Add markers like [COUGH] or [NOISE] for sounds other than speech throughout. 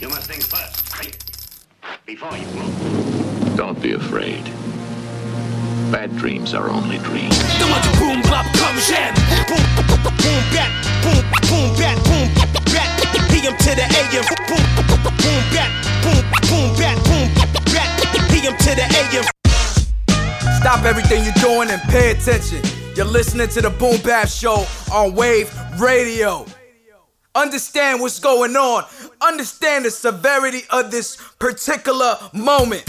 You must think first. Before you move. Don't be afraid. Bad dreams are only dreams. boom bap comme j'aime. Boom boom bat boom boom bat boom bat. PM to the AM. Boom boom bat boom boom bat boom bat. PM to the AM. Stop everything you're doing and pay attention. You're listening to the Boom Bap Show on Wave Radio. Understand what's going on. Understand the severity of this particular moment.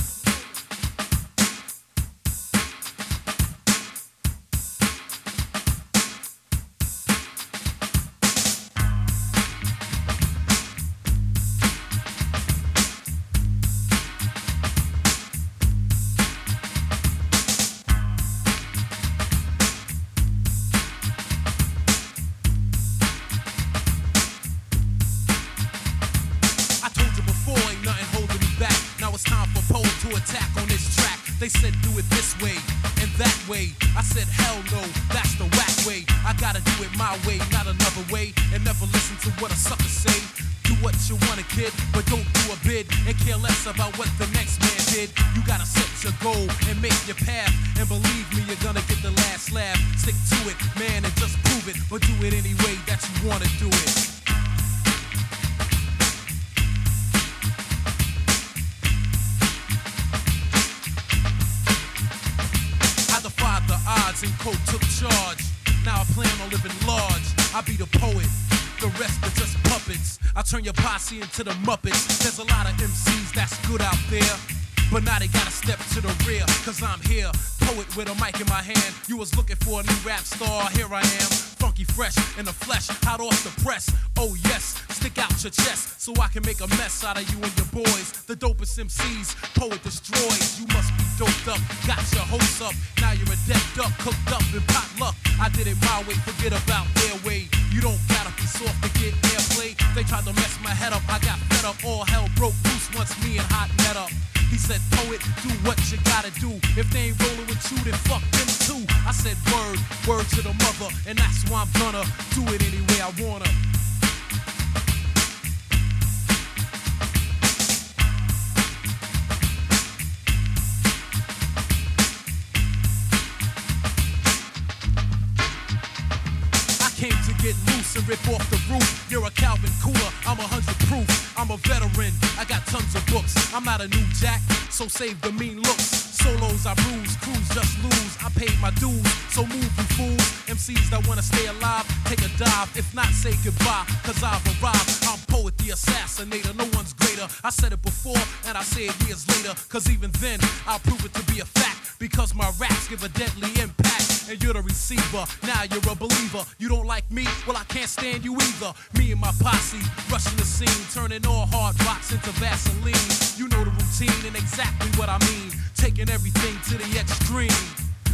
With a mic in my hand. You was looking for a new rap star, here I am. Funky fresh in the flesh, hot off the press. Oh yes, stick out your chest so I can make a mess out of you and your boys. The dopest MCs, poet destroys. You must be doped up, got your hopes up. Now you're a dead duck, cooked up in pot luck. I did it my way, forget about their way. You don't gotta be soft to get airplay. They tried to mess my head up, I got fed up. All hell broke loose once me and Hot met up. He said, poet, do what you gotta do. If they ain't rolling with you, then fuck them too. I said, word, word to the mother, and that's why I'm gonna do it any way I wanna. Rip off the roof. You're a Calvin Cooler, I'm a hundred proof. I'm a veteran, I got tons of books. I'm not a new jack, so save the mean looks. Solos I bruise, crews just lose. I paid my dues, so move you fools. MCs that wanna stay alive, take a dive. If not, say goodbye, cause I've arrived. I'm poet, the assassinator, no one's greater. I said it before, and I say it years later. Cause even then, I'll prove it to be a fact. Because my raps give a deadly impact. And you're the receiver, now you're a believer. You don't like me? Well, I can't stand you either. Me and my posse, rushing the scene, turning all hard rocks into Vaseline. You know the routine and exactly what I mean. Taking everything to the extreme.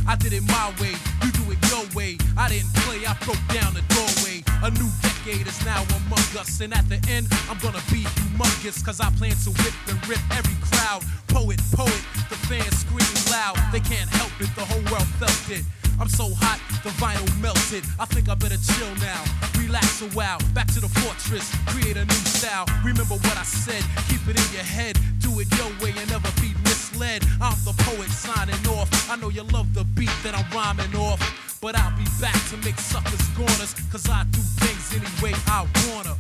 I did it my way, you do it your way. I didn't play, I broke down the doorway. A new decade is now among us, and at the end, I'm gonna be humongous. Cause I plan to whip and rip every crowd. Poet, poet, the fans scream loud. They can't help it, the whole world felt it. I'm so hot, the vinyl melted. I think I better chill now. Relax a while, back to the fortress, create a new style. Remember what I said, keep it in your head. Do it your way and never be misled. I'm the poet signing off. I know you love the beat that I'm rhyming off. But I'll be back to make suckers corners. Cause I do things any way I wanna.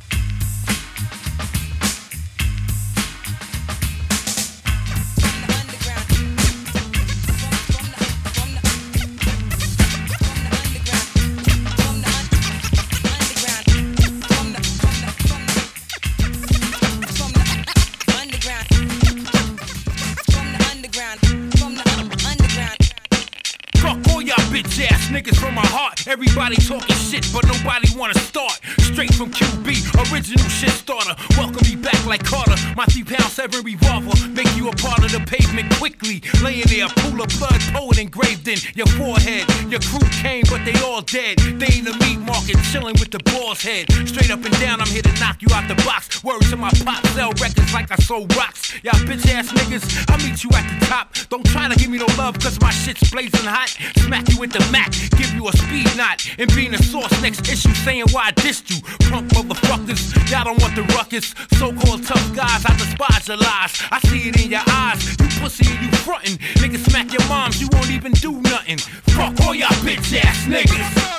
Everybody talking shit, but nobody wanna start. Straight from QB, original shit starter. Welcome me back like Carter. My three pound seven revolver make you a part of the pavement quickly. Laying there, pool of blood, poet engraved in your forehead. Your crew came, but they all dead. They in the meat market, chilling with the boss head. Straight up and down, I'm here to knock you out the box. Word to my pop, sell records like I sold rocks. Y'all bitch ass niggas, I'll meet you at the top. Don't try to give me no love, cause my shit's blazing hot. Smack you with the Mac, give you a speed knot. And being a source next issue, saying why I dissed you. Punk motherfuckers, y'all don't want the ruckus. So called tough guys, I despise your lies. I see it in your eyes. You pussy and you frontin'. Niggas smack your moms, you won't even do nothing. Fuck all y'all bitch ass niggas.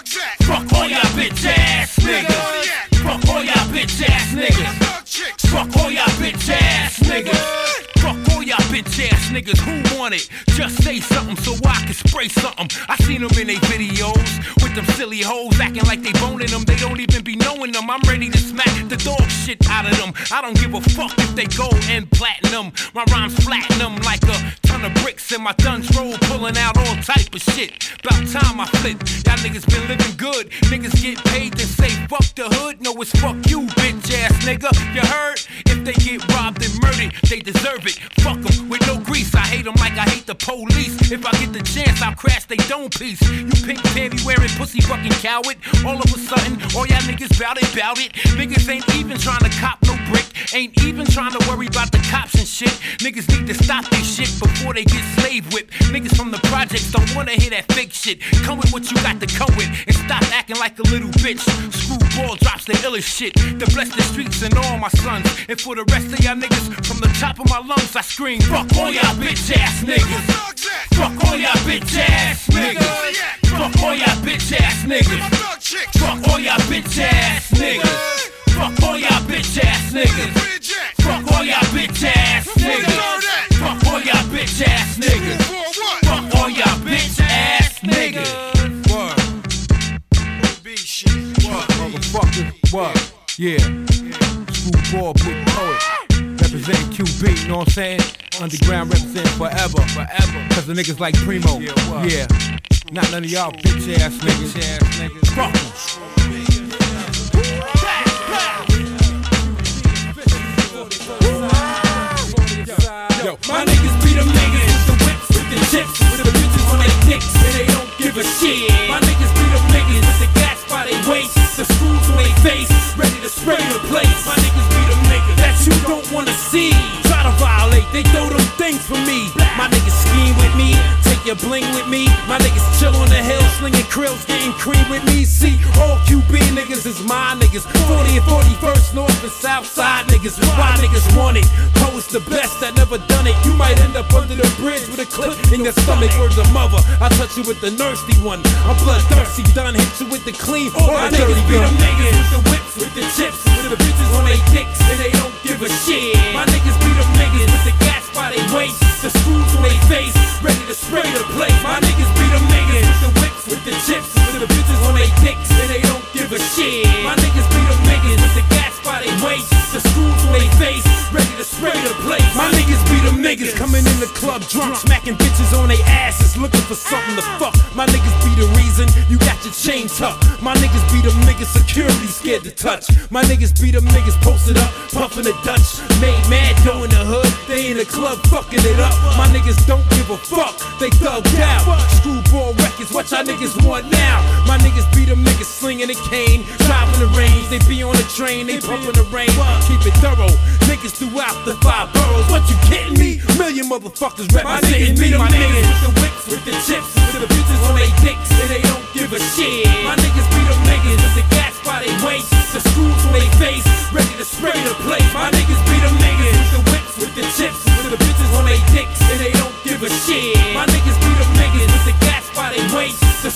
Fuck all y'all bitch ass niggas. Fuck all y'all bitch ass niggas. Fuck all y'all bitch ass niggas. Bitch ass niggas who want it. Just say something so I can spray something. I seen them in they videos with them silly hoes acting like they boning them. They don't even be knowing them. I'm ready to smack the dog shit out of them. I don't give a fuck if they go and platinum. My rhymes them like a ton of bricks in my guns roll, pulling out all type of shit. About time I flip. Y'all niggas been living good. Niggas get paid then say fuck the hood. No, it's fuck you, bitch ass nigga. You heard? If they get robbed and murdered, they deserve it. Fuck them with no grease. I hate them like I hate the police. If I get the chance, I'll crash they dome piece. You pink panty wearing pussy fucking coward. All of a sudden, all y'all niggas bout it, bout it. Niggas ain't even trying to cop no brick. Ain't even trying to worry about the cops and shit. Niggas need to stop this shit before they get slave whipped. Niggas from the projects don't wanna hear that fake shit. Come with what you got to come with and stop acting like a little bitch. Screwball drops the illest shit to bless the streets and all my sons. And for the rest of y'all niggas, from the top of my lungs, I scream, fuck all y'all bitch ass niggas. Fuck all y'all bitch ass niggas. Fuck all y'all bitch ass niggas. Fuck all y'all bitch ass niggas. Fuck all y'all bitch ass niggas. Fuck all y'all bitch ass niggas. Fuck all y'all bitch ass niggas. Fuck all y'all bitch ass niggas. Word. Motherfucker, what? Yeah. Screwball, big poet. Representing QB, you know what I'm saying? Underground representing forever, forever. Cause the niggas like Primo. Yeah. Not none of y'all bitch ass niggas. Bitch ass niggas. Fuck Yo, my niggas be them niggas with the whips, with the chips, with the bitches on their dicks, and they don't give a shit. My niggas be them niggas with the gas by their waist, the screws on their face, ready to spray the place. My niggas be them niggas that you don't wanna see. Try to violate, they throw them things for me. My niggas scheme with me, your bling with me. My niggas chill on the hill, slinging krills, getting cream with me. See, all QB niggas is my niggas. 40 and 41st North and South Side niggas. Why niggas want it? Post the best that never done it. You might end up under the bridge with a clip in your stomach. Words of mother, I touch you with the thirsty one. I'm bloodthirsty, done hit you with the clean or My niggas be them niggas with the whips, with the chips, with the bitches on their dicks, and they don't give a shit. My niggas be them niggas with the their waist, the screws on their face, ready to spray the place. My niggas be them niggas with the whips, with the chips, with the bitches on their dicks, and they don't give a shit. My niggas be them niggas with the gas by their waist, the screws on their face, ready to spray the place. My niggas be the niggas coming in the club drunk, smacking bitches on their asses, looking for something to fuck. My niggas be the reason you got your chain tucked. My niggas be them niggas security scared to touch. My niggas be them niggas posted up, puffing the Dutch. Made mad dough in the hood, they in the club fucking it up. My niggas don't give a fuck, they thugged out. Screwball records, what y'all niggas want now? My niggas be them niggas slinging a cane, driving the range. They be on the train, they pumping the rain. Keep it thorough, niggas throughout the five boroughs. What you kidding me? Million motherfuckers representing me. My niggas with the whips, with the chips, with the bitches on their dicks, and they don't give a shit. My niggas be them niggas with the gas by their waist, the screws on their face, ready to spray the place. My niggas be them niggas with the whips, with the chips, with the bitches on their dicks, and they don't give a shit. My niggas be them niggas with the gas by their waist, the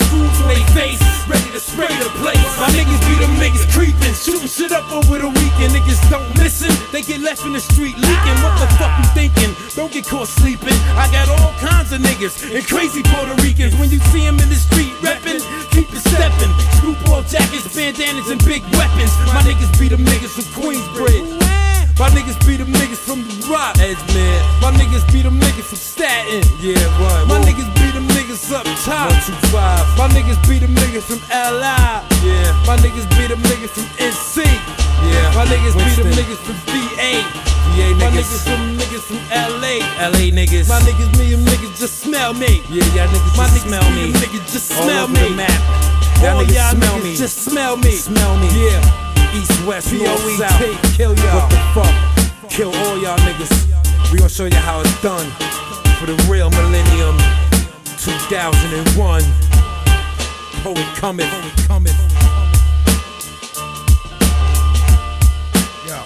their face, ready to spray the place. My niggas be them niggas creeping, shooting shit up over the weekend. Niggas don't listen, they get left in the street leaking. What the fuck you thinking? Don't get caught sleeping. I got all kinds of niggas and crazy Puerto Ricans. When you see them in the street reppin', keep it steppin'. Screwball jackets, bandanas, and big weapons. My niggas be them niggas from Queensbridge. My niggas be them niggas from the rock edge, man. My niggas be them niggas from Staten. Yeah, right. My niggas niggas up top. One, two, five. My niggas be them niggas from LI. Yeah. My niggas be them niggas from NC. Yeah. My niggas be them niggas from VA. VA niggas. My niggas from niggas from LA. LA niggas. My niggas, me them niggas just smell me. Yeah, y'all niggas My just niggas smell me. Niggas just All smell over me. the map. Y'all All niggas y'all smell niggas me. just smell me. Smell me. Yeah. East, west, north, P.O.E.T. south. Kill y'all. What the fuck? Kill all y'all niggas. We gonna show you how it's done for the real millennium 2001. Poet coming, poet coming. Yo,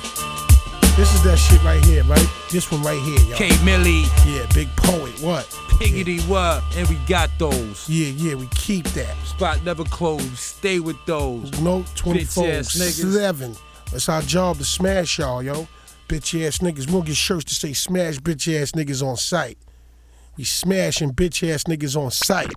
this is that shit right here, right? This one right here, yo. K Millie, Yeah, big poet. What? Piggity what? And we got those. Yeah, yeah, we keep that. Spot never closed. Stay with those. No 24 7. It's our job to smash y'all, yo. Bitch ass niggas. We'll get shirts to say smash bitch ass niggas on sight. We smashing bitch ass niggas on sight.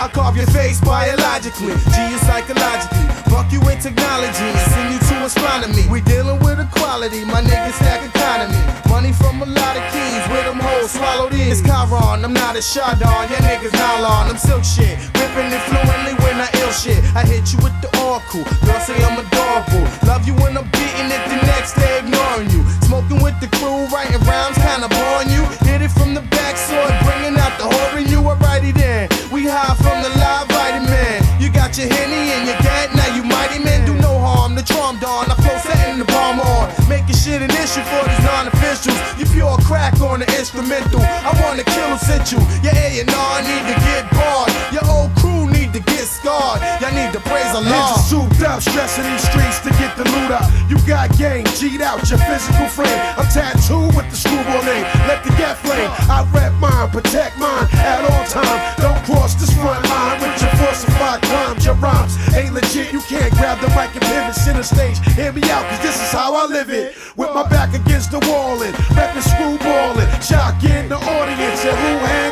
I carve your face biologically, G psychologically. Fuck you in technology, send you to astronomy. We dealing with equality, my niggas stack economy. Money from a lot of keys, where them hoes swallow these. It's Chiron, I'm not a Chardon, yeah niggas nylon, I'm silk shit. Ripping it fluently when I ill shit. I hit you with the oracle, girl say I'm adorable. Love you when I'm beating it, the next day ignoring you. Smoking with the crew, writing rhymes, kinda boring you. Hit it from the back, sword, bringing shit for these non-officials. You pure crack on the instrumental. I wanna kill who sent you. Your A&R need to get barred. Your old crew need to get scarred. Y'all need to praise Allah. Ninja souped up, stressing these streets to get the loot up. You got game, cheat out your physical frame. I'm tattooed with the screwball name. Let the gap flame. I rep mine, protect mine at all time. Legit. You can't grab the mic and pivot center stage. Hear me out, cause this is how I live it. With my back against the wall and reppin' screwballing. Shocking the audience and who hand calling.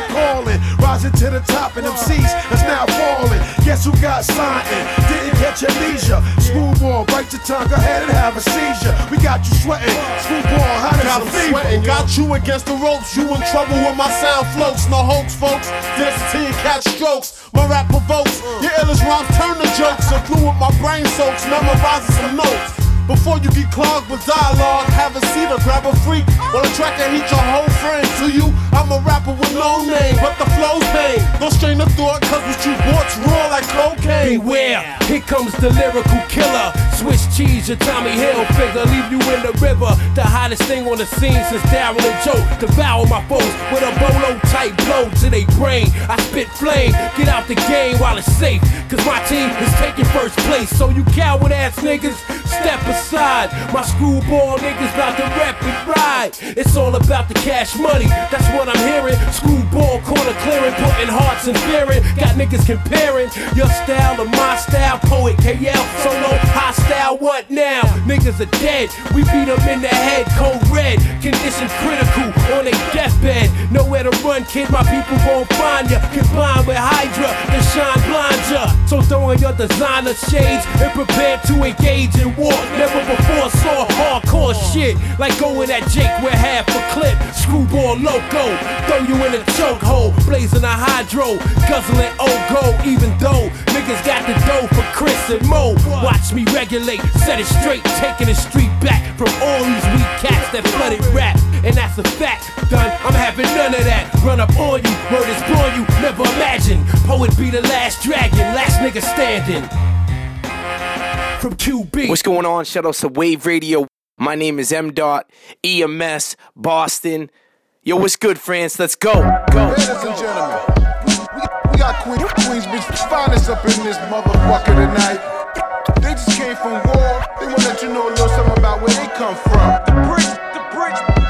Rising to the top and them seats that's now falling. Guess who got signed and didn't catch amnesia? Screwball, bite your tongue, go ahead and have a seizure. We got you sweating. Screwball, how does Got fever. sweating? Got you against the ropes. You in trouble with my sound floats. No hoax, folks. This you catch strokes. My rap provokes. Your illest rhymes turn to jokes. Through with my brain soaks. Memorizing some notes. Before you get clogged with dialogue, have a seat or grab a freak. While the track can heat your whole friend. To you, I'm a rapper with no name, but the flow's pain. No strain of thought, cause what you bought's raw like cocaine. Beware, here comes the lyrical killer. Swiss cheese, your Tommy Hill figure. Leave you in the river. The hottest thing on the scene since Daryl and Joe. Devour my foes with a bolo type blow to their brain. I spit flame, get out the game while it's safe. Cause my team is taking first place. So you coward ass niggas, step aside. My screwball niggas about to rep and ride. It's all about the cash money, that's what I'm hearing. Screwball corner clearing, putting hearts in fearing. Got niggas comparing your style to my style. Poet KL, solo, Hostyle, what now? Niggas are dead, we beat them in the head, cold red. Condition critical on a deathbed. Nowhere to run, kid, my people gon' find ya. Combined with Hydra, the shine blind ya. So throw on your designer shades and prepare to engage in war. Never before saw hardcore shit like going at Jake with half a clip. Screwball loco, throw you in a chokehold, blazing a hydro, guzzling old gold. Even though niggas got the dough for Chris and Mo, watch me regulate, set it straight, taking the street back from all these weak cats that flooded rap. And that's a fact, done. I'm having none of that. Run up on you, murders born you, never imagine. Poet be the last dragon, last nigga standing. From QB. What's going on? Shout outs to Wave Radio. My name is M. Dot, EMS, Boston. Yo, what's good, France? Let's go. Go. Ladies and gentlemen, we, we got Queen, Queensbridge finest up in this motherfucker tonight. They just came from war. They wanna let you know a little something about where they come from. The bridge, the bridge.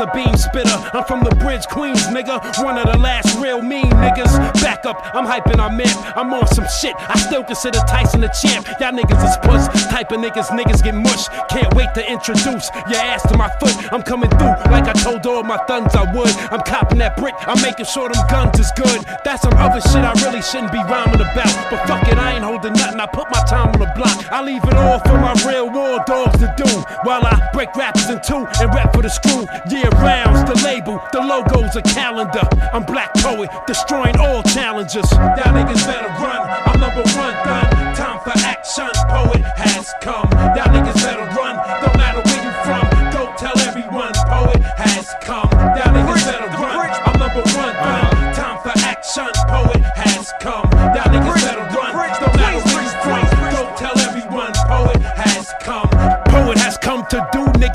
A beam spitter. I'm from the bridge, Queens, nigga. One of the last real mean niggas. Back up, I'm hyping our man. I'm on some shit. I still consider Tyson a champ. Y'all niggas is puss. Type of niggas, niggas get mush. Can't wait to introduce your ass to my foot. I'm coming through like I told all my thuns I would. I'm copping that brick. I'm making sure them guns is good. That's some other shit I really shouldn't be rhyming about. But fuck it, I ain't holding nothing. I put my time on the block. I leave it all for my real war dogs to do. While I break rappers in two and rap for the screw. Year rounds, the label, the logo's a calendar. I'm Blaq Poet, destroying all challengers. Y'all niggas better run. I'm number one done. Time for action. Poet has come. Y'all niggas better run. don't matter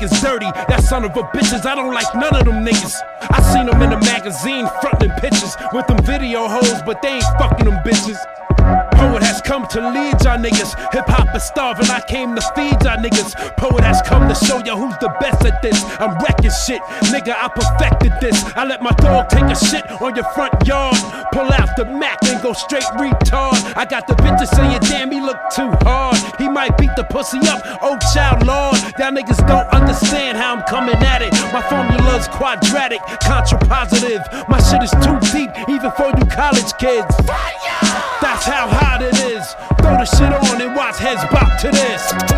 niggas dirty. That son of a bitches. I don't like none of them niggas. I seen them in the magazine frontin' pictures with them video hoes, but they ain't fucking them bitches. Poet has come to lead y'all niggas. Hip hop is starving, I came to feed y'all niggas. Poet has come to show you who's the best at this. I'm wrecking shit, nigga. I perfected this. I let my dog take a shit on your front yard. Pull out the Mac and go straight retard. I got the bitches saying, damn, he look too hard. He might beat the pussy up, oh child lord. Y'all niggas don't understand how I'm coming at it. My formula's quadratic, contrapositive. My shit is too deep, even for you college kids. Fire! That's how hot it is. Throw the shit on and watch heads bop to this.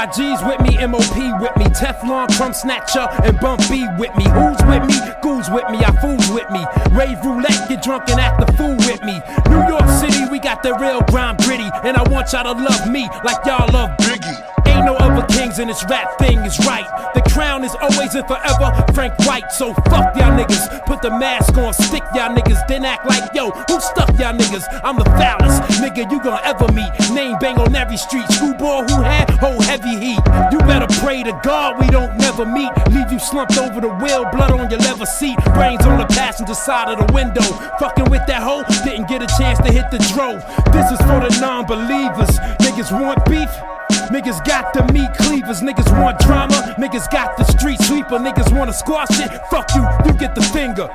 NYG's with me, MOP with me, Teflon, Crumb Snatcher, and Bump B with me. Who's with me? Ghouls with me, I fools with me. Rave roulette, get drunk and act the fool with me. New York City, we got the real grind gritty, and I want y'all to love me like y'all love Biggie. Ain't no other kings and this rap thing is right. The crown is always and forever Frank White. So fuck y'all niggas. Put the mask on, stick y'all niggas, then act like yo, who stuck y'all niggas? I'm the foulest nigga you gonna ever meet. Bang on every street. Screwball who had whole heavy heat. You better pray to God we don't never meet. Leave you slumped over the wheel, blood on your leather seat, brains on the passenger side of the window. Fucking with that hoe, didn't get a chance to hit the dro. This is for the non-believers. Niggas want beef. Niggas got the meat cleavers, niggas want drama, niggas got the street sweeper, niggas wanna squash it. Fuck you, you get the finger.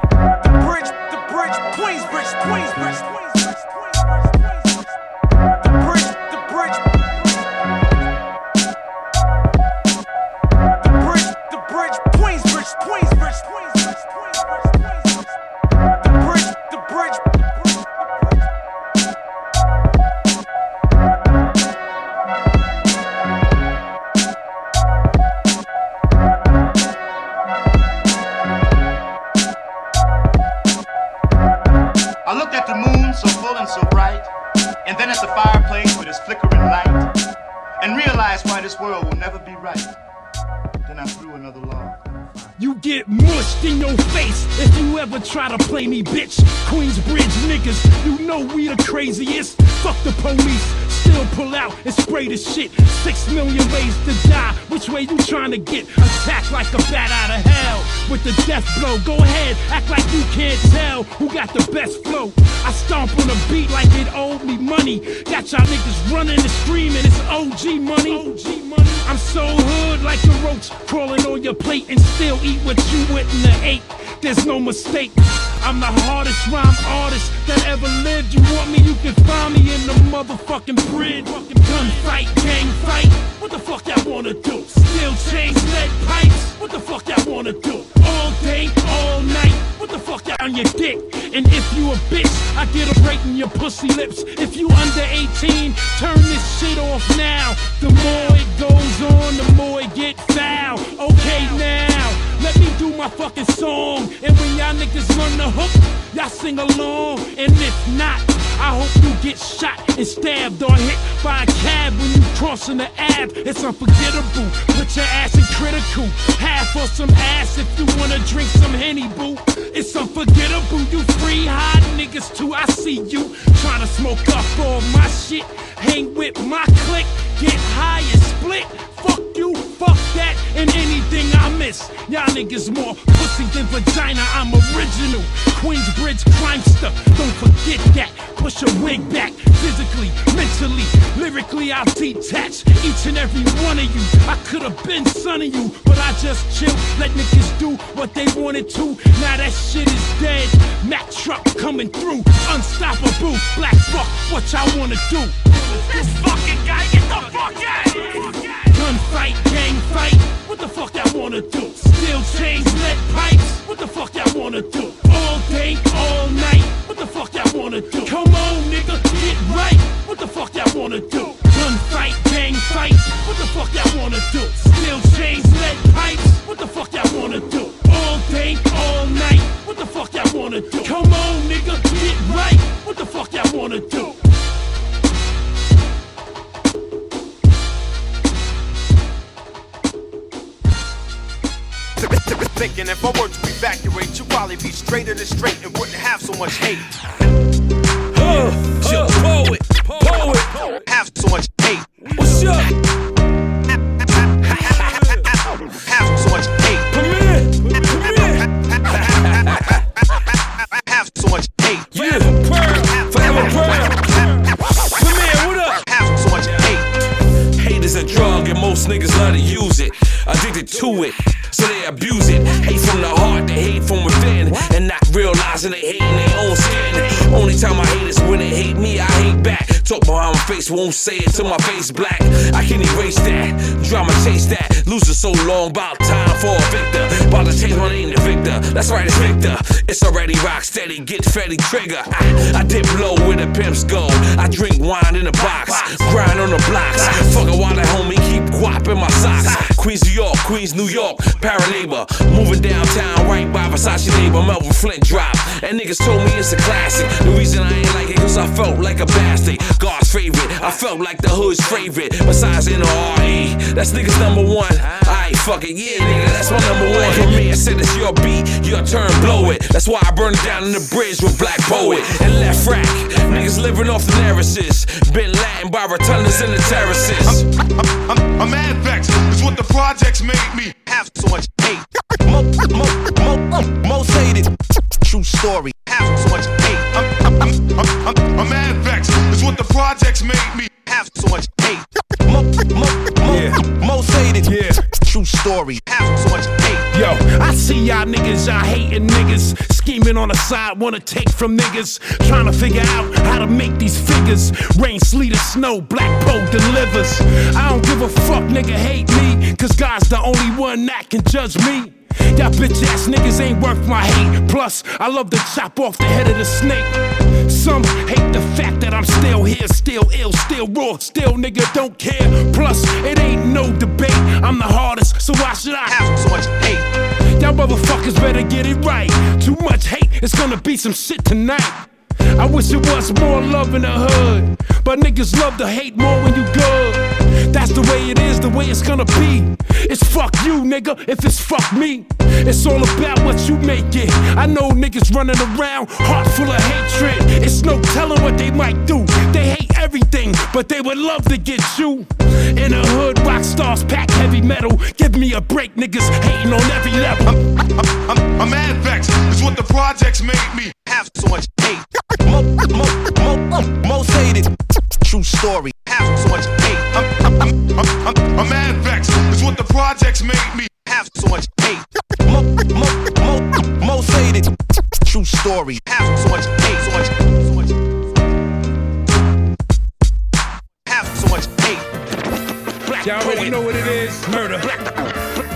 The bridge, the bridge, Queensbridge, Queensbridge. Blow. Go now. The more it goes on, the more it get foul. Okay now. Let me do my fucking song. And when y'all niggas run the hook, y'all sing along. And if not, I hope you get shot and stabbed or hit by a cab when you crossing the ab. It's unforgettable. Put your ass in critical. Half or some ass if you wanna drink some Henny, boo. It's unforgettable. You free hiding niggas too. I see you trying to smoke up all my shit. Hang with my clique, get high and split. Fuck you, fuck that, and anything I miss. Y'all niggas more pussy than vagina. I'm original. Queensbridge crimester. Don't forget that. Push your wig back. Physically, mentally, lyrically, I'll detach each and every one of you. I could have been son of you, but I just chill. Let niggas do what they wanted to. Now that shit is dead. Mack truck coming through. Unstoppable. Black fuck, what y'all wanna do? This fucking guy, get the fuck out! Gunfight, gang fight, what the fuck that wanna do? Steel chains, lead pipes, what the fuck that wanna do? All day, all night, what the fuck that wanna do? Come on, nigga, get right, what the fuck that wanna do? Gunfight, gang fight, what the fuck that wanna do? Steel chains, lead pipes, what the fuck that wanna do? All day, all night, what the fuck that wanna do? Come on, nigga, get right, what the fuck that wanna do? Thinking if I were to evacuate, you'd probably be straighter than straight and wouldn't have so much hate. Uh, uh, poet, poet, Have so much hate. What's up? Have so much hate. Come here, come here. Have so much hate. Yeah, Pearl, forever Pearl. Come here, what up? Have so much hate. Hate is a drug and most niggas love to use it. Addicted to it, face, won't say it till my face black. I can erase that, drama chase that. Losing so long, about time for a victor. About to change my name to Victor. That's right, it's Victor. It's already rock steady, get Fetty trigger. I, I dip low where the pimps go. I drink wine in a box, grind on the blocks. Fuck a while at homie, keep guap in my socks. Queens, New York, Queens, New York, Paraneighbor. Moving downtown right by Versace neighbor, Melvin Flynt drop. And niggas told me it's a classic. The reason I ain't like it, cause I felt like a bastard. God's favorite, I felt like the hood's favorite. Besides NRE, that's niggas number one. Alright, fuck it, yeah, nigga, that's my number one. For me, I said it's your beat, your turn, blow it. That's why I burned down in the bridge with Blaq Poet and Lefrak. Niggas living off the narratives. Been Latin by rotundas and the terraces. I'm, I'm, I'm mad vexed. It's what the projects made me. Have so much hate. Mo, mo, mo, most hated. True story. Have so much hate. I'm, I'm, I'm, I'm, I'm mad vexed. It's what the projects made me. Have so much hate. True story. Have so much hate. Yo, I see y'all niggas, y'all hating niggas. Scheming on the side, wanna take from niggas. Trying to figure out how to make these figures. Rain, sleet, or snow, Black Poe delivers. I don't give a fuck, nigga, hate me. Cause God's the only one that can judge me. Y'all bitch ass niggas ain't worth my hate. Plus, I love to chop off the head of the snake. Some hate the fact that I'm still here, still ill, still raw, still nigga don't care. Plus, it ain't no so why should I Have so much hate. Y'all motherfuckers better get it right. Too much hate, it's gonna be some shit tonight. I wish it was more love in the hood. But niggas love to hate more when you good. That's the way it is, the way it's gonna be. It's fuck you, nigga, if it's fuck me. It's all about what you make it. I know niggas running around, heart full of hatred. It's no telling what they might do. They hate everything, but they would love to get you. In the hood, rock stars pack heavy metal. Give me a break, niggas hating on every level. I'm, I'm, I'm mad vexed. It's what the projects made me. Have so much hate. Mo, mo, mo, most hated. True story. Have so much hate. I'm, I'm, I'm, I'm, I'm I'm mad vexed. It's what the projects made me. Have so much hate. Mo, mo, mo, most hated. True story. Have so much hate. So much. So Y'all already know what it is. Murder. Black,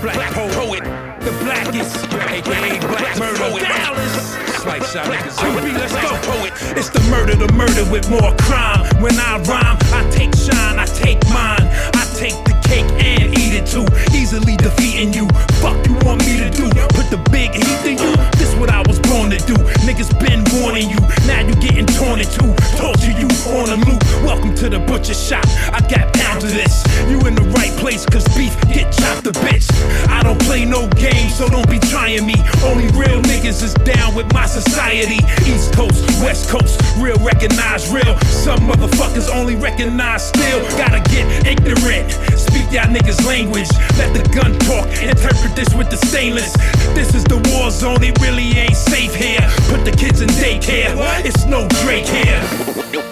Black, black poet. The blackest. AKA Black Murder. poet. Dallas. Slice shot niggas. let's go. poet. It's the murder, the murder with more crime. When I rhyme, I take shine, I take mine. I take the cake and eat it too. Easily defeating you. Fuck you want me to do? Put the big heat in you. This what I was born to do. Niggas been warning you. Now you getting torn into. Torture you on a loop. Welcome to the butcher shop. I got pounds of this. You in the right place, cause beef get chopped a bitch. I don't play no games, so don't be trying me. Only real niggas is down with my society. East Coast, West Coast, real recognize real. Some motherfuckers only recognize still. Gotta get ignorant. Speak y'all niggas' language. Let the gun talk. Interpret this with the stainless. This is the war zone. It really ain't safe here. Put the kids in daycare. It's no Drake here.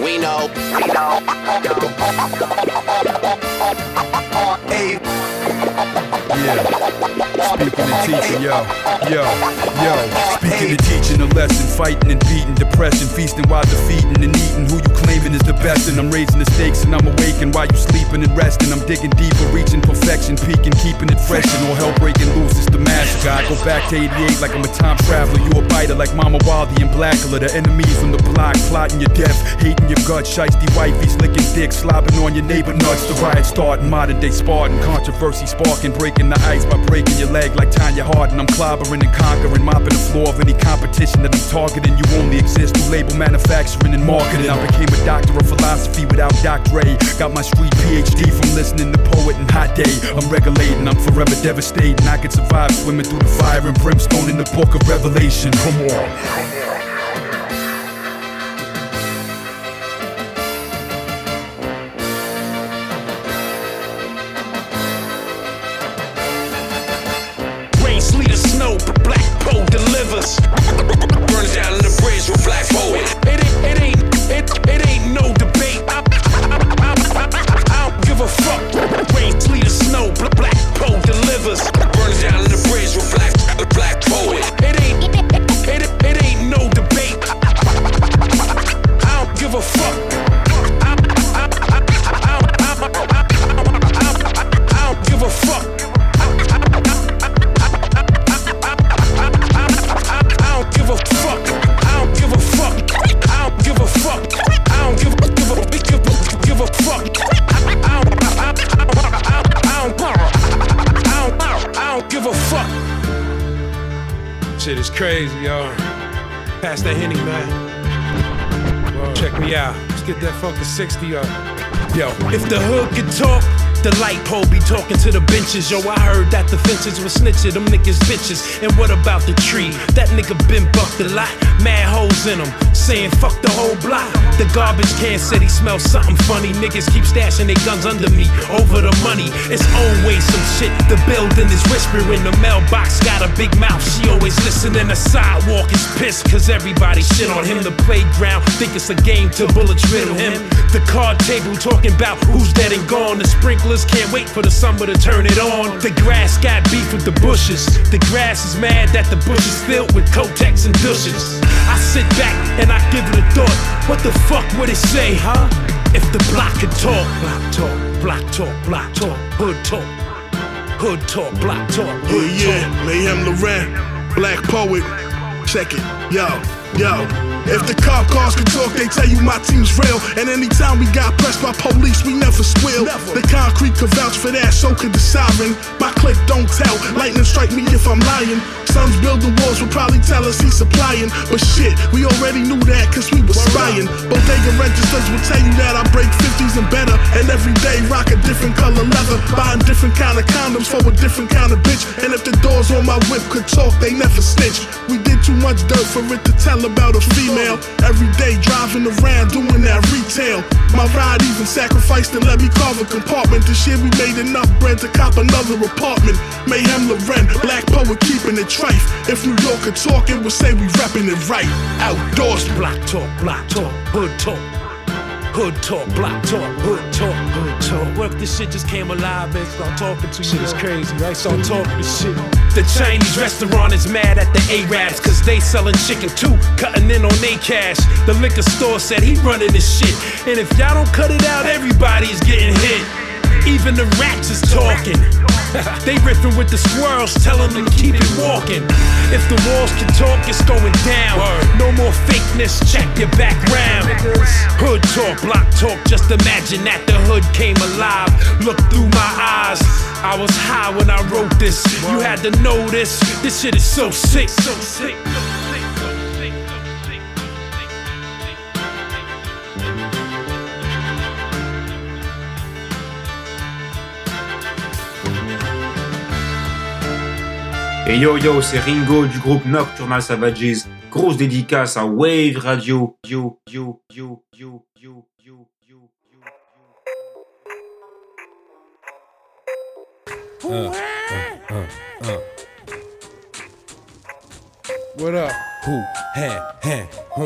We know. We know. Hey. Yeah. Speaking and teaching, yo, yo, yo. Speaking and teaching a lesson, fighting and beating depression, feasting while defeating and eating who you claiming is the best. And I'm raising the stakes and I'm awaking while you sleeping and resting. I'm digging deeper, reaching perfection, peaking, keeping it fresh. And all hell breaking loose, it's the massacre. I go back to 88 like I'm a time traveler. You a biter like Mamuwalde and Blacula. The enemies on the block, plotting your death, hating your guts, shiesty wifeys, licking dicks, slobbing on your neighbor nuts. The riot starting, modern day Spartan, controversy sparking, breaking the ice by breaking your leg like Tonya Harding. I'm clobbering and conquering, mopping the floor of any competition that I'm targeting. You only exist through label manufacturing and marketing. I became a doctor of philosophy without doctorate. Got my street PhD from listening to Poet and Hot Day. I'm regulating, I'm forever devastating. I can survive swimming through the fire and brimstone in the book of Revelation. Come on. Give a fuck. Shit is crazy, y'all. Pass that Henny, man. Check me out. Let's get that fucking 60 up. Yo, If the hood could talk, the light pole be talking to the benches. Yo, I heard that the fences was snitching, them niggas bitches. And what about the tree? That nigga been bucked a lot, mad holes in him. Saying fuck the whole block. The garbage can said he smells something funny. Niggas keep stashing their guns under me over the money. It's always some shit. The building is whispering. The mailbox got a big mouth. She always listening. The sidewalk is pissed cause everybody shit on him. The playground think it's a game to bullets riddle him. The card table talking about who's dead and gone. The sprinklers can't wait for the summer to turn it on. The grass got beef with the bushes. The grass is mad that the bush is filled with Kotex and douches. I sit back and I give it a thought. What the fuck would it say, huh? If the block could talk, block talk, block talk, block talk, hood talk, hood talk, block talk, hood Yeah, talk. yeah, Meyhem Lauren, Blaq Poet. Check it, yo, yo. If the cop cars could talk, they tell you my team's real. And anytime we got pressed by police, we never squeal. The concrete could vouch for that, so could the siren. My click don't tell, lightning strike me if I'm lying. Sons building walls would probably tell us he's supplying. But shit, we already knew that cause we was spying. Bodega registers will tell you that I break 50s and better. And every day rock a different color leather. Buying different kind of condoms for a different kind of bitch. And if the doors on my whip could talk, they never snitch. We did too much dirt for it to tell about a female. Every day driving around doing that retail. My ride even sacrificed to let me carve a compartment. This year we made enough bread to cop another apartment. Meyhem Lauren, black poet keeping it trife. If New York could talk, it would say we repping it right. Outdoors, block talk, block talk, hood talk. Hood talk, block talk, hood talk, hood talk. What if this shit just came alive and start talking to you? shit is crazy, right? Start talking this shit. The Chinese restaurant is mad at the Arabs cause they selling chicken too, cutting in on they cash. The liquor store said he running this shit. And if y'all don't cut it out, everybody's getting hit. Even the rats is talking. [LAUGHS] they riffing with the squirrels, telling them to keep it walking. If the walls can talk, it's going down. No more fakeness, check your background. Hood talk, block talk, just imagine that the hood came alive. Look through my eyes. I was high when I wrote this. You had to know this. This shit is so sick, so sick. Et yo yo, c'est Ringo du groupe Nocturnal Savages. Grosse dédicace à Wave Radio. Yo yo yo yo yo yo yo. Uh, uh, uh, uh. What up? Who? Hey, hey, who?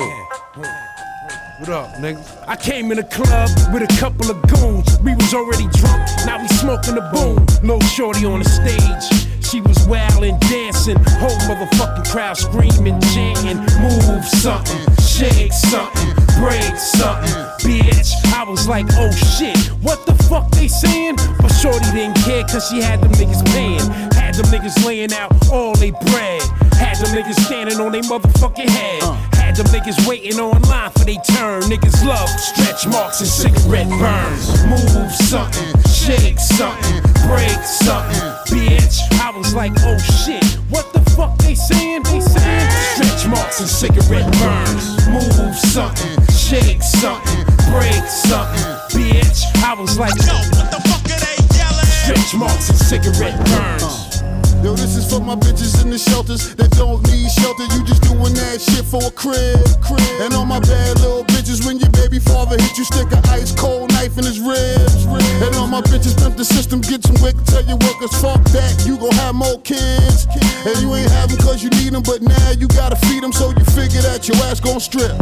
What up, nigga? I came in the club with a couple of goons. We was already drunk, now we smoking the boom. Little shorty on the stage. She was wildin', dancing, whole motherfucking crowd screaming, chanting, move something, shake something, break something, bitch. I was like, oh shit, what the fuck they saying? But Shorty didn't care cause she had them niggas paying, had them niggas laying out all they bread, had them niggas standing on their motherfucking head. Them niggas waiting online for they turn. Niggas love stretch marks and cigarette burns. Move something, shake something, break something, bitch. I was like, oh shit, what the fuck they saying? They saying stretch marks and cigarette burns. Move something, shake something, break something, bitch. I was like, yo, what the fuck are they yelling? Stretch marks and cigarette burns. Yo, this is for my bitches in the shelters that don't need shelter. You just doing that shit for a crib. crib. And all my bad little bitches, when your baby father hit you, stick an ice cold knife in his ribs. And all my bitches pimp the system, get some wick, tell your workers, fuck that, you gon' have more kids. And you ain't have them cause you need them, but now you gotta feed them, so you figure that your ass gon' strip.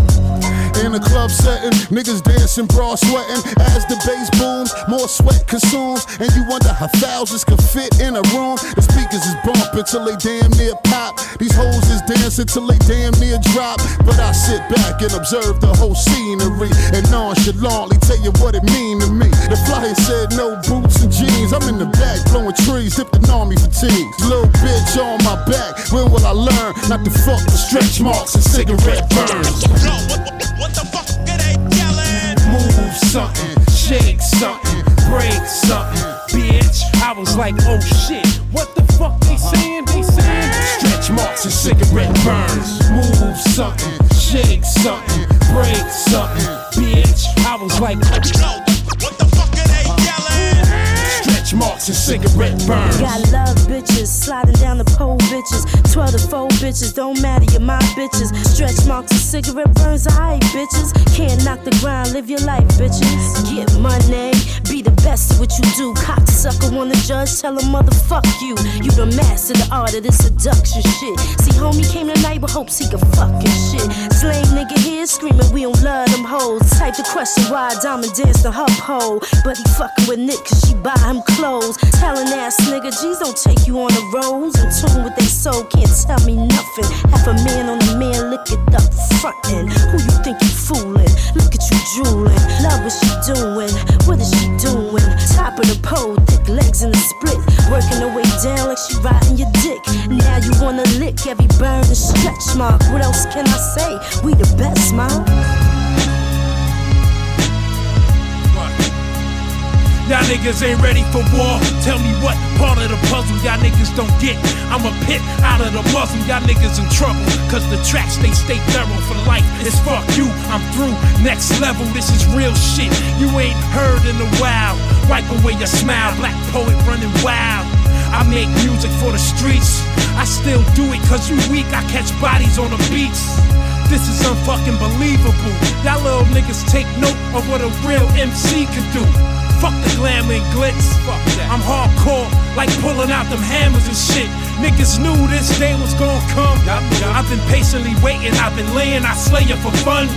In a club setting, niggas dancing, bra sweating. As the bass booms, more sweat consumes. And you wonder how thousands can fit in a room. The speakers is bumping till they damn near pop. These hoes is dancing till they damn near drop. But I sit back and observe the whole scenery and nonchalantly tell you what it mean to me. The flyer said no boots and jeans. I'm in the back blowing trees, dipped in army fatigues. Little bitch on my back, when will I learn not to fuck with stretch marks and cigarette burns? What the fuck are they yelling? Move something, shake something, break something, bitch. I was like, oh shit, what the fuck they uh-huh. saying? They saying stretch marks and cigarette burns. Move something, shake something, break something, bitch. I was like, what the Stretch marks and cigarette burns. Got love bitches, sliding down the pole bitches. 12 to 4 bitches, don't matter, you're my bitches. Stretch marks and cigarette burns, alright bitches. Can't knock the grind, live your life, bitches. Get money, be the best at what you do. Cocksucker wanna judge, tell a motherfuck you. You the master, the art of this seduction shit. See, homie came tonight with hopes he could fucking shit. Slang nigga here screaming, we don't love them hoes. Type the question why Diamond danced to her pole. But he fucking with Nick cause she buy him clothes. Telling ass nigga, G's don't take you on the roads. In tune with they soul, can't tell me nothing. Half a man on a man, look it up frontin'. Who you think you fooling? Look at you drooling. Love what she doing. What is she doing? Top of the pole, thick legs in the split. Working her way down like she riding your dick. Now you wanna lick every burn and stretch mark. What else can I say? We the best, man. Y'all niggas ain't ready for war. Tell me what part of the puzzle y'all niggas don't get. I'm a pit out of the muzzle. Y'all niggas in trouble. Cause the tracks they stay thorough for life. It's fuck you, I'm through. Next level, this is real shit. You ain't heard in a while. Wipe away your smile. Blaq Poet running wild. I make music for the streets. I still do it cause you weak. I catch bodies on the beats. This is unfucking believable. Y'all little niggas take note of what a real MC can do. Fuck the glamour and glitz. Fuck that. I'm hardcore, like pulling out them hammers and shit. Niggas knew this day was gonna come. I've been patiently waiting, I've been laying, I slay you for fun.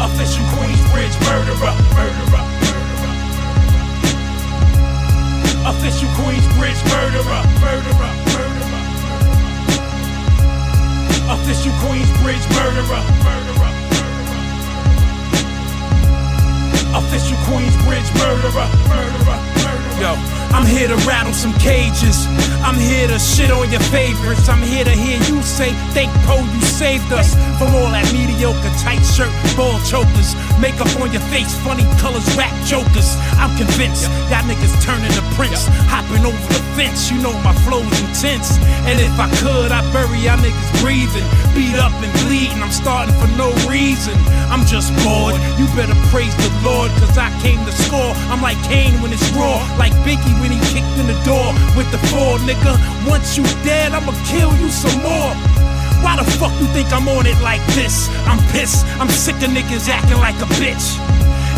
Official Queensbridge murderer, murderer, murderer. Official Queensbridge murderer, murderer, murderer. Official Queensbridge murderer, murderer. Official Queensbridge murderer, murderer. Murderer. Yo, I'm here to rattle some cages. I'm here to shit on your favorites. I'm here to hear you say, thank Poe, you saved us from all that mediocre tight shirt, ball chokers. Makeup on your face, funny colors, rap jokers. I'm convinced y'all niggas turning to Prince. Hopping over the fence, you know my flow's intense. And if I could, I'd y'all niggas breathing. Beat up and bleeding, I'm starting for no reason. I'm just bored. You better praise the Lord, cause I came to score. I'm like Kane when it's raw, like Biggie when he kicked in the door with the four, nigga. Once you dead, I'ma kill you some more. Why the fuck you think I'm on it like this? I'm pissed, I'm sick of niggas acting like a bitch.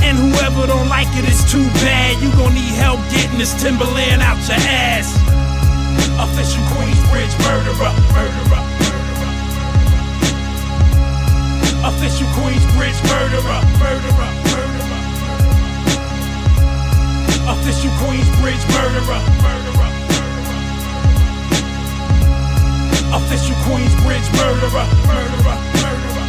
And whoever don't like it is too bad. You gon' need help getting this Timberland out your ass. Official Queensbridge murderer, murderer. Official Queensbridge murderer, murderer, murderer. Official Queensbridge murderer, murderer. Official Queensbridge murderer, murderer, murderer.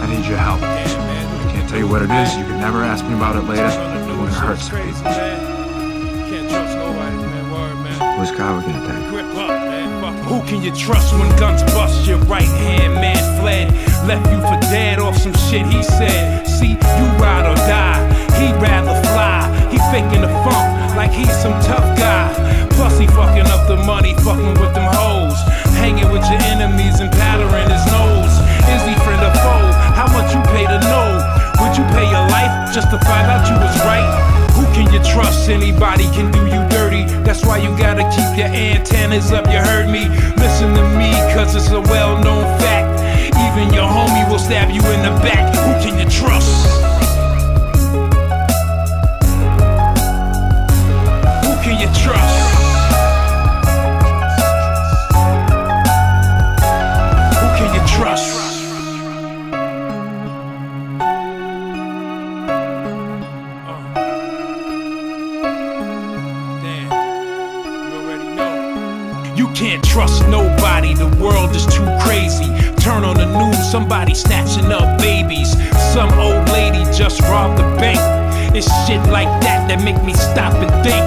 I need your help. Tell you what it is. You can never ask me about it later. It hurts. Crazy, man. Can't trust nobody, man. Word, man. We gonna take? Grip up, man. Fuck. Who can you trust when guns bust your right hand? Man fled, left you for dead off some shit he said. See, you ride or die. He'd rather fly. He faking the funk like he's some tough guy. Plus he fucking up the money, fucking with them hoes. Hanging with your enemies and powdering his nose. Is he friend or foe? How much you pay to know? Would you pay your life just to find out you was right? Who can you trust? Anybody can do you dirty. That's why you gotta keep your antennas up. You heard me? Listen to me, cause it's a well known fact. Even your homie will stab you in the back. Who can you trust? Can't nobody, the world is too crazy. Turn on the news, somebody snatching up babies. Some old lady just robbed the bank. It's shit like that that make me stop and think.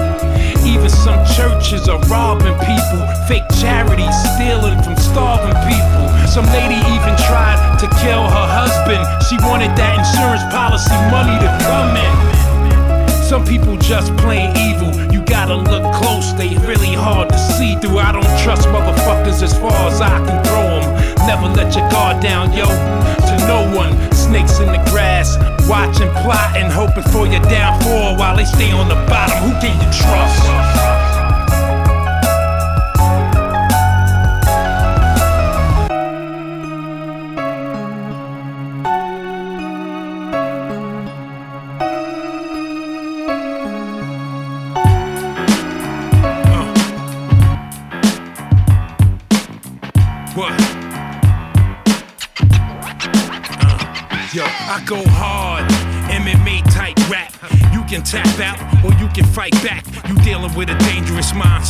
Even some churches are robbing people, fake charities stealing from starving people. Some lady even tried to kill her husband. She wanted that insurance policy money to come in. Some people just plain evil. You gotta look close, they really hard to see through. I don't trust motherfuckers as far as I can throw them. Never let your guard down, yo. To no one. Snakes in the grass, watching, plotting, hoping for your downfall while they stay on the bottom. Who can you trust?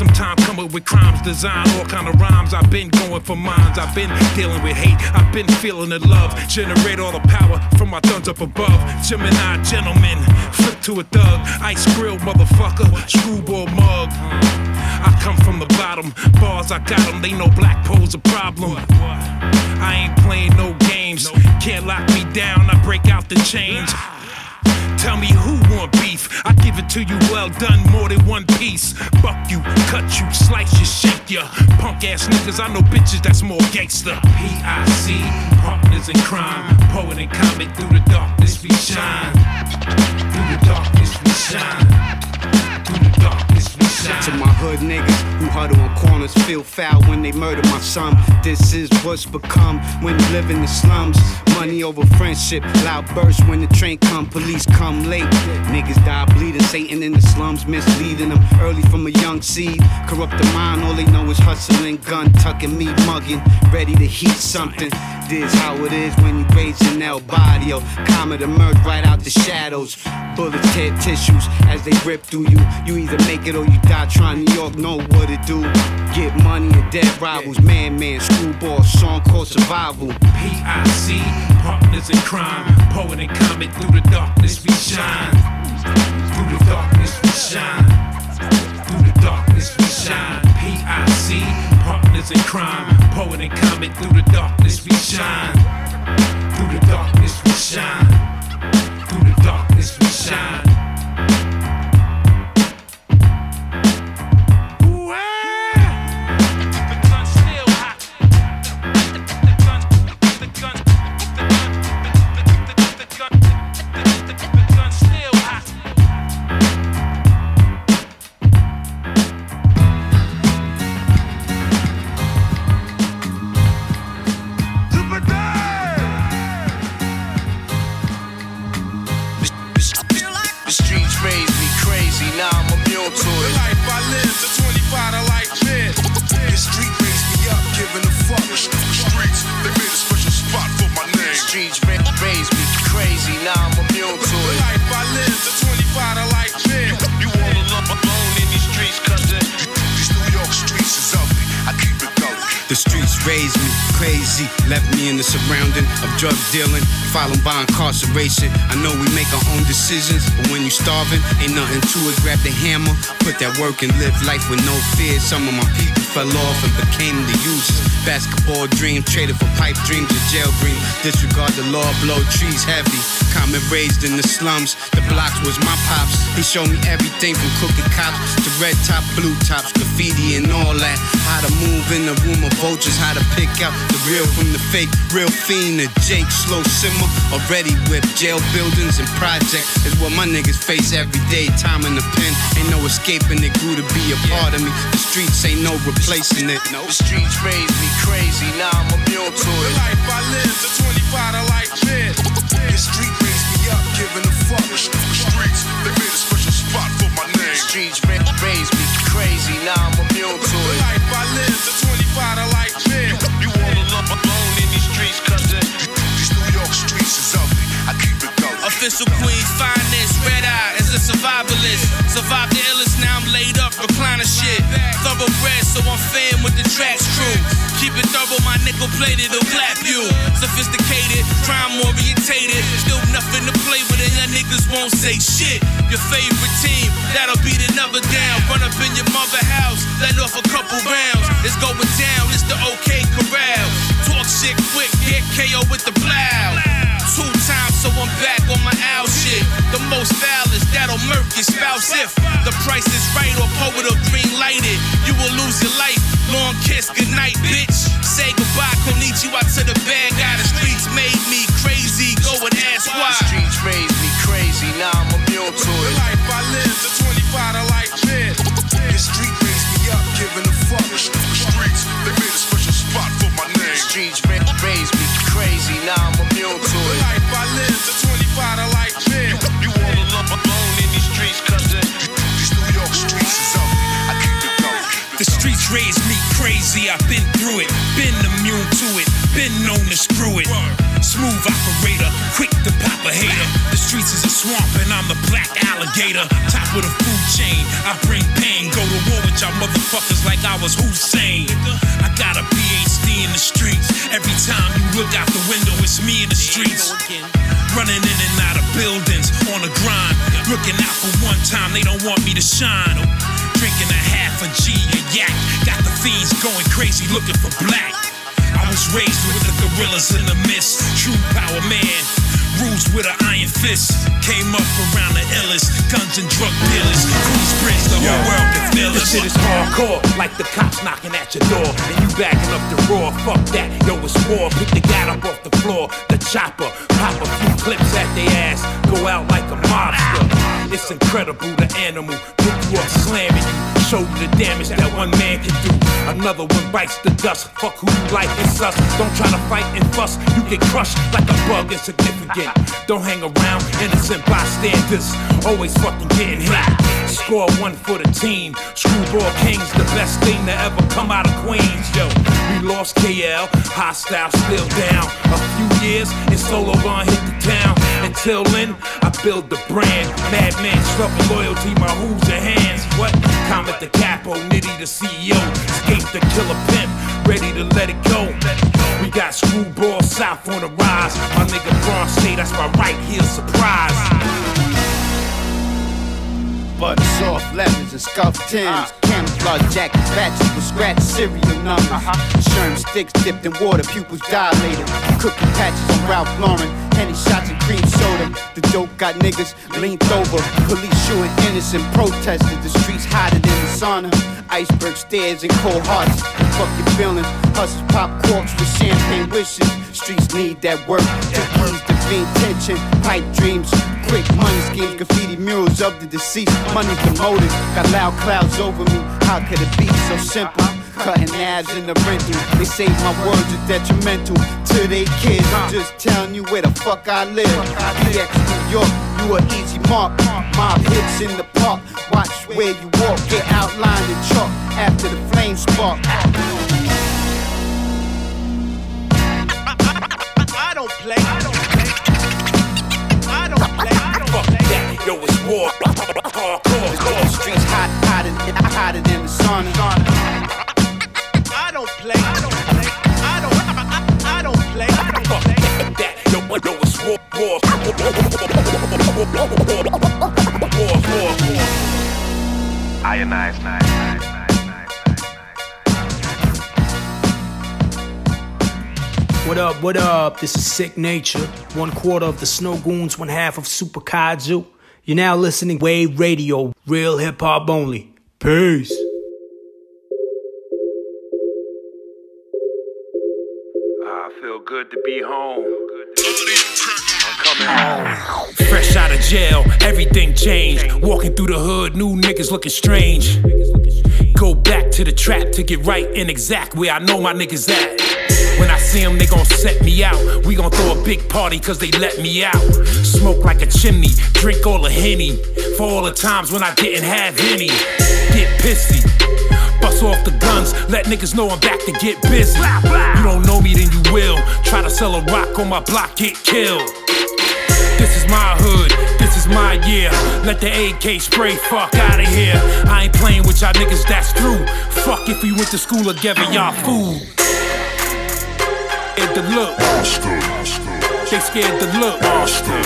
Sometimes come up with crimes, design all kind of rhymes. I've been going for mines. I've been dealing with hate. I've been feeling the love. Generate all the power from my guns up above. Gemini gentleman, flip to a thug. Ice grill motherfucker, screwball mug. I come from the bottom. Bars, I got them. They know black pose a problem. I ain't playing no games. Can't lock me down. I break out the chains. Tell me who want beef? I give it to you well done, more than one piece. Buck you, cut you, slice you, shake you. Punk ass niggas, I know bitches that's more gangster. P.I.C. Partners in crime, poet and Comet through the darkness we shine. Through the darkness we shine. Through the darkness To my hood niggas who huddle on corners, feel foul when they murder my son. This is what's become when you live in the slums. Money over friendship, loud bursts when the train come, police come late. Niggas die bleeding, Satan in the slums misleading them. Early from from a young seed. Corrupt the mind, all they know is hustling, gun tucking, me mugging, ready to heat something. This how it is when you raise an El Barrio. Comet emerge right out the shadows. Bullets tear tissues as they rip through you. You either make it or you die trying New York know what it do. Get money and dead rivals, man, man, screwball, song called survival. PIC, partners in crime, poet and comet through the darkness we shine. Through the darkness we shine. Through the darkness we shine. PIC, partners in crime, poet and comet through the darkness we shine. Through the darkness we shine. Through the darkness we shine. Raised me crazy, left me in the surrounding of drug dealing, followed by incarceration. I know we make our own decisions, but when you starving, ain't nothing to it. Grab the hammer, put that work and live life with no fear. Some of my people fell off and became the users. Basketball dreams traded for pipe dreams of jail green. Disregard the law, blow trees heavy. Common raised in the slums, the blocks was my pops. He showed me everything from cooking cops to red top, blue tops, graffiti and all that. How to move in the room of vultures, how to pick out the real from the fake. Real fiend to Jake, slow simmer, already whip. Jail buildings and projects is what my niggas face every day. Time in the pen, ain't no escaping it. Grew to be a part of me. The streets ain't no replacing it. No. The streets raised me crazy, now I'm immune to it. The life I live, the 25 I like live. The street raised me up, giving a fuck. The streets, they made a special spot for my name. The Streets ra- raised me crazy, now I'm immune to it. The life I live, the 25 I like live. You all alone, alone in these streets, cousin. These New York streets is ugly. I keep it going. Official queen finest, red eye is a survivalist. Survived the illest, now I'm laid up, recliner shit. Thoroughbred, so I'm fan with the tracks crew. Keep it thorough, my nickel plated, it'll clap you. Sophisticated, crime orientated. Still nothing to play with, and your niggas won't say shit. Your favorite team, that'll beat another down. Run up in your mother house, let off a couple rounds. It's going down, it's the OK Corral. Talk shit quick, get KO with the blow. I'm back on my owl shit. The most foulest, that'll murk your spouse if the price is right or poet or green lighted. You will lose your life. Long kiss, goodnight, bitch. Say goodbye, konnichiwa to the bad guy. Been known to screw it. Smooth operator, quick to pop a hater. The streets is a swamp and I'm the black alligator. Top of the food chain, I bring pain. Go to war with y'all motherfuckers like I was Hussein. I got a PhD in the streets. Every time you look out the window, it's me in the streets. Running in and out of buildings on the grind. Looking out for one time, they don't want me to shine. Drinking a half a G of yak. Got the fiends going crazy looking for black. I was raised with the gorillas in the mist. True power man. Rules with an iron fist. Came up around the illest. Guns and drug dealers. Queensbridge, the whole world can feel This us. shit is hardcore, like the cops knocking at your door, and you backing up the raw. Fuck that, yo, it's war. Pick the guy up off the floor, the chopper, pop a few clips at their ass, go out like a mobster. It's incredible, the animal pick you up, slamming you, show you the damage that one man can do. Another one bites the dust. Fuck who you like, it's us. Don't try to fight and fuss. You get crushed like a bug, insignificant. Don't hang around, innocent bystanders. Always fucking getting hit. Score one for the team. Screwball King's the best thing to ever come out of Queens, yo. We lost KL, Hostyle still down. A few years and solo gonna hit the town. Until then, I build the brand. Madman, struggle, loyalty, my hooves and hands. What? Comet the capo, Nitty the CEO. Escape the killer pimp, ready to let it go. We got screwball south on the rise. My nigga Bronx State, that's my right heel surprise. But soft leathers and scuffed Tims. Camouflage jacket patches with scratch serial numbers. Uh-huh. Sherm sticks dipped in water, pupils dilated. Cookie patches on Ralph Lauren. Henny shots and cream soda. The dope got niggas leaned over. Police shooting innocent protesters. The streets hotter than the sauna. Iceberg stairs and cold hearts. Fuck your feelings. Hustlers pop corks with champagne wishes. Streets need that work to ease the fiend tension. Pipe dreams. Quick money schemes, graffiti murals of the deceased. Money motive, got loud clouds over me. How could it be so simple? Cutting abs in the rental. They say my words are detrimental to they kids. I'm just telling you where the fuck I live. PX New York, you an easy mark. Mob hits in the park. Watch where you walk, get outlined in chalk after the flame spark. I don't play. I don't yo, it's war. Hardcore. Streets hot, hotter, hotter than the sauna. I don't play. I don't play. I don't. I, I don't play. Fuck that, yo, yo, it's war. War. War. War. War. Ionized, nice, nice, nice, nice. What up, what up? This is Sicknature. One quarter of the Snowgoons, one half of Super Kaiju. You're now listening Wave Radio, real hip hop only. Peace. I feel good to be home. Fresh out of jail, everything changed. Walking through the hood, new niggas looking strange. Go back to the trap to get right and exact where I know my niggas at. When I see them, they gon' set me out. We gon' throw a big party cause they let me out. Smoke like a chimney, drink all the henny. For all the times when I didn't have any. Get pissy. Bust off the guns, let niggas know I'm back to get busy. You don't know me, then you will. Try to sell a rock on my block, get killed. This is my hood, this is my year. Let the AK spray, fuck out of here. I ain't playing with y'all niggas, that's true. Fuck if we went to school together, y'all fool. Scared the look. They scared to look. Monster.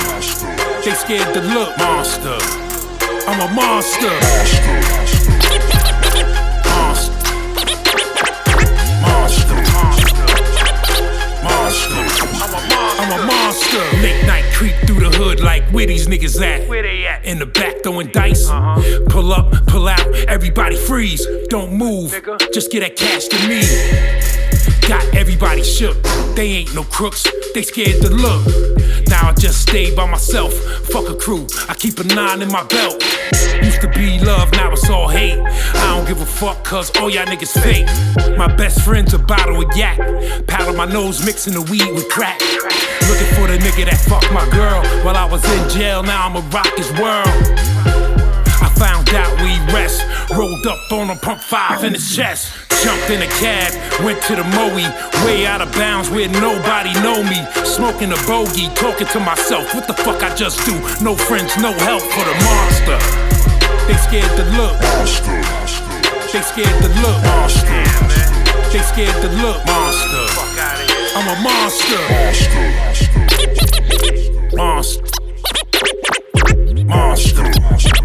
They scared to look. Monster. I'm a monster. Monster. I'm a monster. Late night creep through the hood like where these niggas at? Where they at? In the back throwing dice. Uh-huh. Pull up, pull out, everybody freeze. Don't move, just get that cash to me. Got everybody shook. They ain't no crooks, they scared to look. Now I just stay by myself. Fuck a crew, I keep a nine in my belt. Used to be love, now it's all hate. I don't give a fuck, cause all y'all niggas fake. My best friend's a bottle of yak. Powder my nose, mixing the weed with crack. Looking for the nigga that fucked my girl while I was in jail. Now I'ma rock his world. Out we rest. Rolled up on a pump five in his chest. Jumped in a cab, went to the Moe, way out of bounds where nobody know me. Smoking a bogey, talking to myself. What the fuck I just do? No friends, no help for the monster. They scared to look. Monster. They scared to look. Monster. They scared to look. Monster. I'm a monster. Monster. Monster. Monster.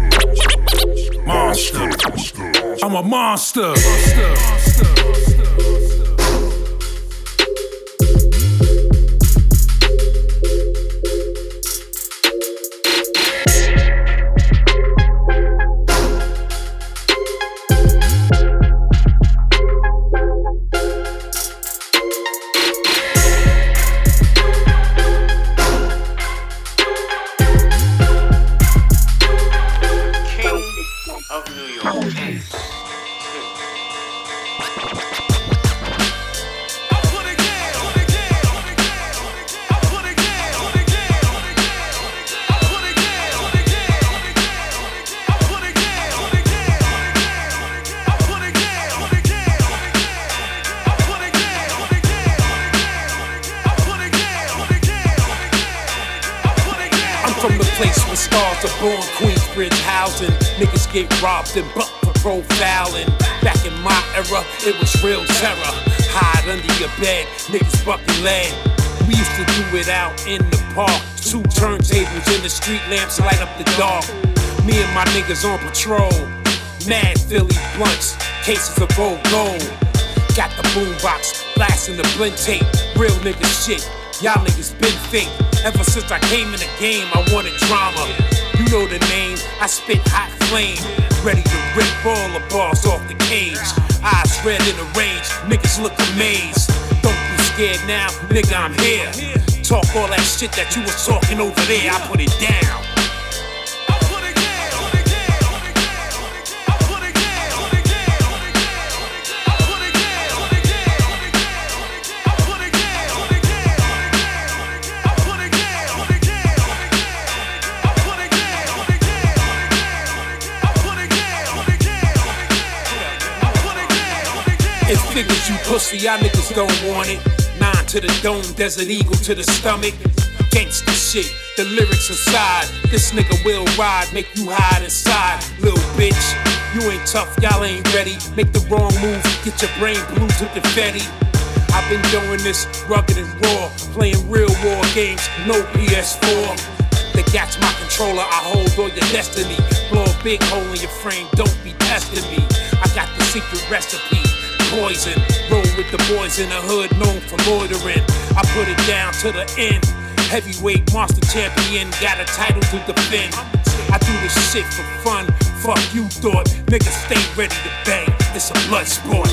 I'm a monster. was bucked for profiling. Back in my era, it was real terror. Hide under your bed, niggas bucking lead. We used to do it out in the park. Two turntables in the street lamps light up the dark. Me and my niggas on patrol. Mad Philly blunts, cases of old gold. Got the boombox, blasting the blend tape. Real nigga shit. Y'all niggas been fake. Ever since I came in the game, I wanted drama. You know the name, I spit hot flame. Ready to rip all the balls off the cage. Eyes red in the range, niggas look amazed. Don't be scared now, nigga, I'm here. Talk all that shit that you was talking over there, I put it down. It you pussy, y'all niggas don't want it. Nine to the dome, desert eagle to the stomach. Gangsta shit, the lyrics aside. This nigga will ride, make you hide inside. Little bitch, you ain't tough, y'all ain't ready. Make the wrong move, get your brain blue to confetti. I've been doing this rugged and raw, playing real war games, no PS4. The gat's my controller, I hold all your destiny. Blow a big hole in your frame, don't be testing me. I got the secret recipe, poison. Roll with the boys in the hood, known for loitering. I put it down to the end. Heavyweight monster champion, got a title to defend. I do this shit for fun, fuck you thought. Niggas stay ready to bang, it's a blood sport.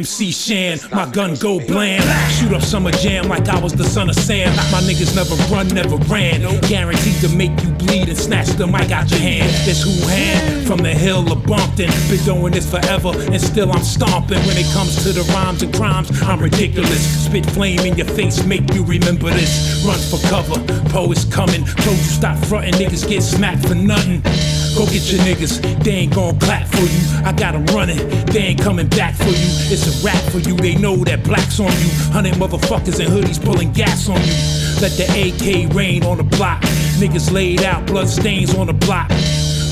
MC Shan, my gun go bland. Shoot up summer jam like I was the son of Sam. My niggas never run, never ran. Guaranteed to make you bleed and snatch the mic out your hand. It's who hand from the hill of Bumpton. Been doing this forever and still I'm stomping. When it comes to the rhymes and crimes, I'm ridiculous. Spit flame in your face, make you remember this. Run for cover, poets coming. Told you stop frontin', niggas get smacked for nothing. Go get your niggas, they ain't gon' clap for you. I got got 'em running, they ain't coming back for you. It's a rap for you, they know that black's on you. Hundred motherfuckers in hoodies pulling gas on you. Let the AK rain on the block. Niggas laid out, blood stains on the block.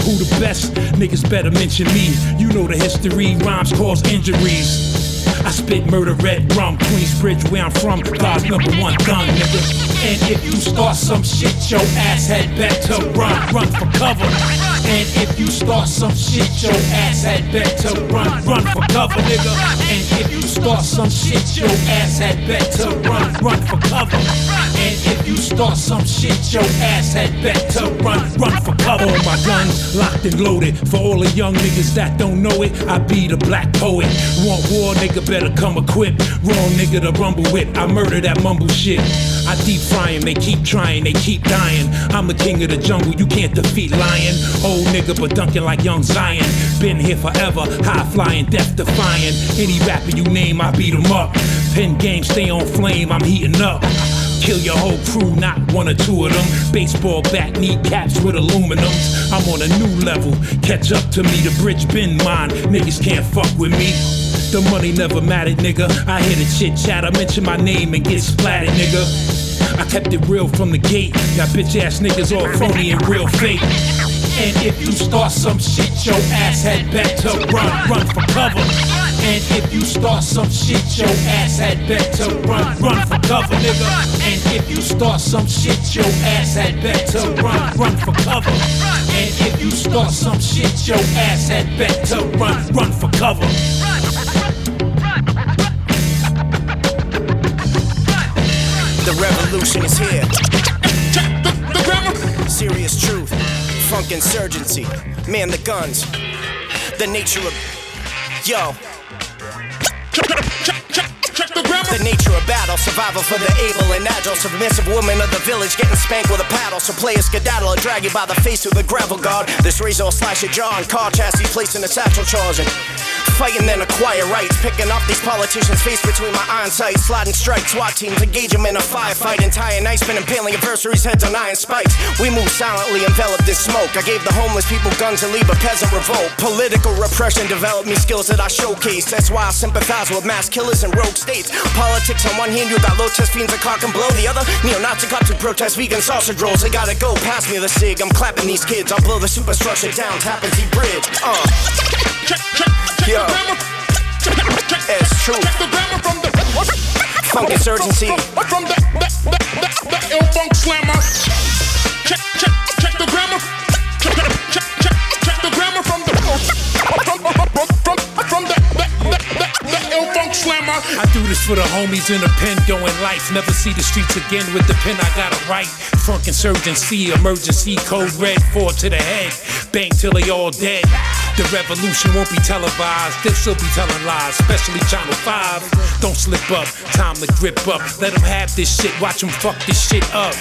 Who the best? Niggas better mention me. You know the history, rhymes cause injuries. I spit murder, red rum, Queensbridge, where I'm from. God's number one gun, nigga. And if you start some shit, your ass had better run, run for cover. And if you start some shit, your ass had better run, run for cover, nigga. And if you start some shit, your ass had better run, run for cover. And if you start some shit, your ass had better run, run for cover. All my guns locked and loaded. For all the young niggas that don't know it, I be the Blaq Poet. Want war, nigga better come equipped. Wrong nigga to rumble with. I murder that mumble shit. I deep fry 'em, they keep trying, they keep dying. I'm the king of the jungle, you can't defeat lion. Old nigga, but dunking like young Zion. Been here forever, high flying, death defying. Any rapper you name, I beat 'em up. Pen game, stay on flame, I'm heating up. Kill your whole crew, not one or two of them. Baseball bat, kneecaps with aluminums. I'm on a new level. Catch up to me, the bridge been mine. Niggas can't fuck with me. The money never mattered, nigga. I hear the chit chat, I mention my name and get splatted, nigga. I kept it real from the gate. Got bitch ass niggas all phony and real fake. And if you start some shit, your ass had better run, run for cover. And if you start some shit, your ass had better run, run for cover, nigga. And if you start some shit, your ass had better run, run for cover. And if you start some shit, your ass had better run, run for cover. The revolution is here. Serious truth, funk insurgency, man the guns, the nature of yo. The. The nature of battle, survival for the able and agile. Submissive woman of the village getting spanked with a paddle. So play a skedaddle or drag you by the face with a gravel guard. This razor will slash your jaw and car chassis placed in a satchel charging. Fighting then acquire rights, picking off these politicians' face between my iron sights. Sliding strikes, SWAT teams engage them in a firefight. Entire night spin impaling adversaries' heads on iron spikes. We move silently, enveloped in smoke. I gave the homeless people guns to leave a peasant revolt. Political repression developed me skills that I showcase. That's why I sympathize with mass killers and rogue states. Politics on one hand, you got low test fiends that cock and blow. The other, neo-Nazi cops who protest vegan sausage rolls. They gotta go, pass me the cig. I'm clapping these kids. I'll blow the superstructure down, Tappan Zee Bridge. Uh. Yo. It's true. Funk insurgency. From ill funk slammer. Check, check, check the grammar. Check, check, check, check the grammar from the from, from, from, from I do this for the homies in the pen doing life. Never see the streets again with the pen I gotta write. Funk insurgency, emergency code red, four to the head. Bang till they all dead. The revolution won't be televised, they'll still be telling lies, especially Channel 5. Don't slip up, time to grip up. Let them have this shit, watch them fuck this shit up.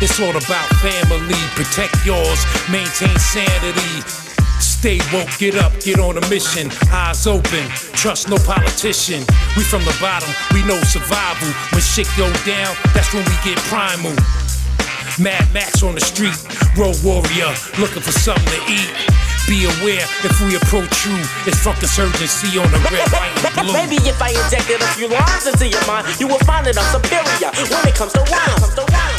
It's all about family, protect yours, maintain sanity. Stay woke, get up, get on a mission. Eyes open, trust no politician. We from the bottom, we know survival. When shit go down, that's when we get primal. Mad Max on the street, road warrior, looking for something to eat. Be aware if we approach you, it's funk insurgency on the red, white, and blue. [LAUGHS] Maybe if I injected a few lines into your mind, you will find that I'm superior when it comes to rhyme.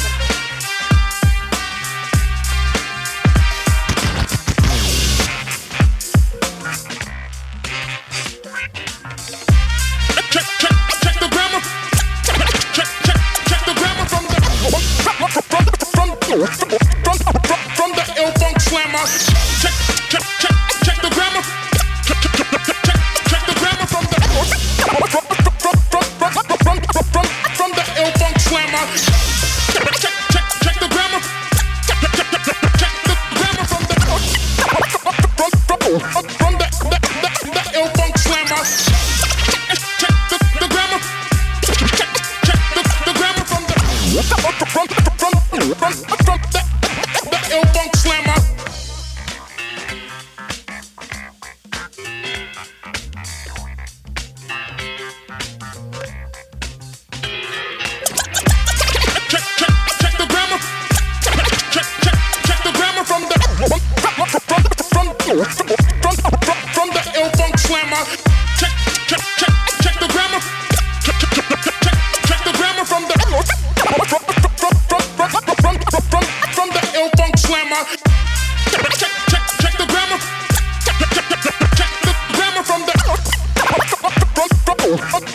Oh, fuck.